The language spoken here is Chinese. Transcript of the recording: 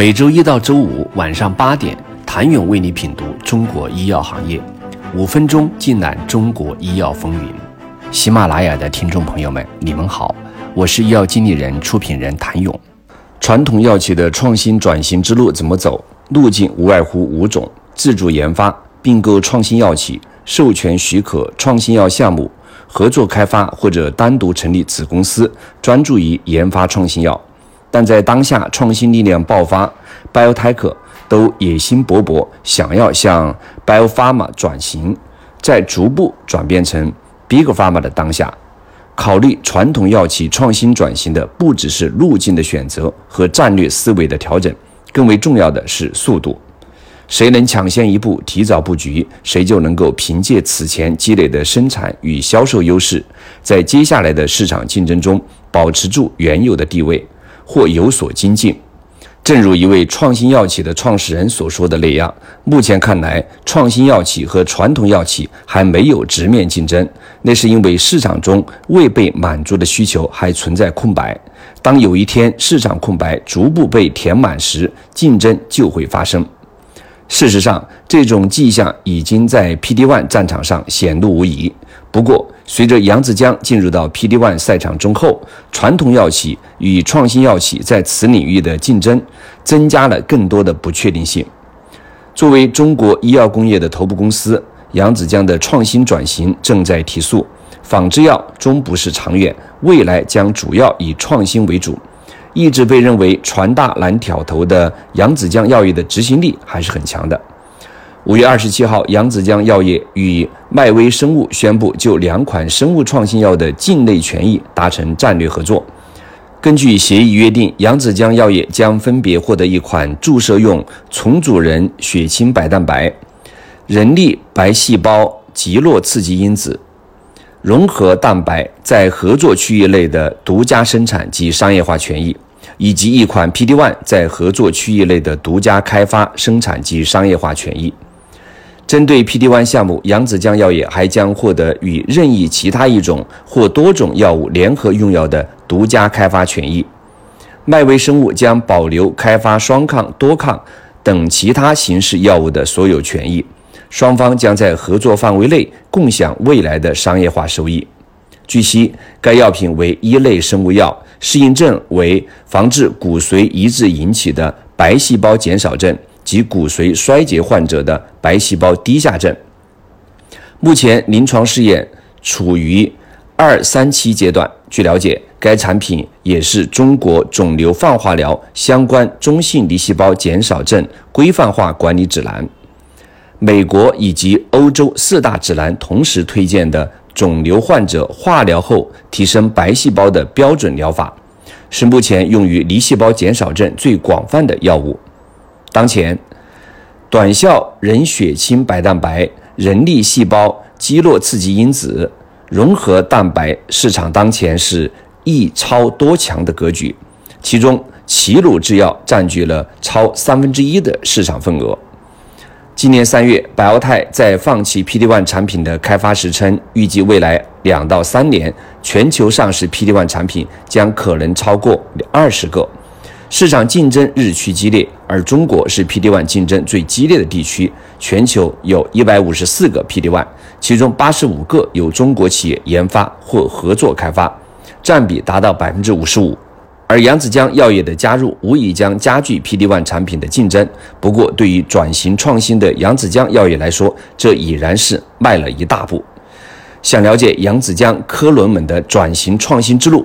每周一到周五晚上八点，谭勇为你品读中国医药行业，五分钟尽览中国医药风云。喜马拉雅的听众朋友们，你们好，我是医药经理人、出品人谭勇。传统药企的创新转型之路怎么走？路径无外乎五种：自主研发、并购创新药企、授权许可创新药项目。合作开发或者单独成立子公司，专注于研发创新药。但在当下创新力量爆发，BioTech 都野心勃勃，想要向 BioPharma 转型，在逐步转变成 Big Pharma 的当下，考虑传统药企创新转型的不只是路径的选择和战略思维的调整，更为重要的是速度。谁能抢先一步，提早布局，谁就能够凭借此前积累的生产与销售优势，在接下来的市场竞争中保持住原有的地位，或有所精进。正如一位创新药企的创始人所说的那样，目前看来，创新药企和传统药企还没有直面竞争，那是因为市场中未被满足的需求还存在空白。当有一天市场空白逐步被填满时，竞争就会发生。事实上，这种迹象已经在 PD-1 战场上显露无遗。不过，随着扬子江进入到 P D One 赛场中后，传统药企与创新药企在此领域的竞争增加了更多的不确定性。作为中国医药工业的头部公司，扬子江的创新转型正在提速。仿制药终不是长远，未来将主要以创新为主。一直被认为船大难挑头的扬子江药业的执行力还是很强的。五月二十七号，扬子江药业与迈威生物宣布就两款生物创新药的境内权益达成战略合作。根据协议约定，扬子江药业将分别获得一款注射用重组人血清白蛋白、人力白细胞极络刺激因子。融合蛋白在合作区域内的独家生产及商业化权益，以及一款 PD-1 在合作区域内的独家开发、生产及商业化权益。针对 PD-1 项目，扬子江药业还将获得与任意其他一种或多种药物联合用药的独家开发权益。迈威生物将保留开发双抗、多抗等其他形式药物的所有权益。双方将在合作范围内共享未来的商业化收益。据悉，该药品为一类生物药，适应症为防治骨髓移植引起的白细胞减少症及骨髓衰竭患者的白细胞低下症。目前临床试验处于二三期阶段。据了解，该产品也是中国肿瘤放化疗相关中性粒细胞减少症规范化管理指南。美国以及欧洲四大指南同时推荐的肿瘤患者化疗后提升白细胞的标准疗法，是目前用于离细胞减少症最广泛的药物。当前，短效人血清白蛋白、人力细胞肌络刺激因子、融合蛋白市场当前是一超多强的格局，其中齐鲁制药占据了超三分之一的市场份额。今年三月，百奥泰在放弃 PD-1 产品的开发时称，预计未来两到三年，全球上市 PD-1 产品将可能超过二十个。市场竞争日趋激烈，而中国是 P D One 竞争最激烈的地区。全球有一百五十四个 P D One，其中八十五个由中国企业研发或合作开发，占比达到百分之五十五。而扬子江药业的加入，无疑将加剧 P D One 产品的竞争。不过，对于转型创新的扬子江药业来说，这已然是迈了一大步。想了解扬子江科伦们的转型创新之路，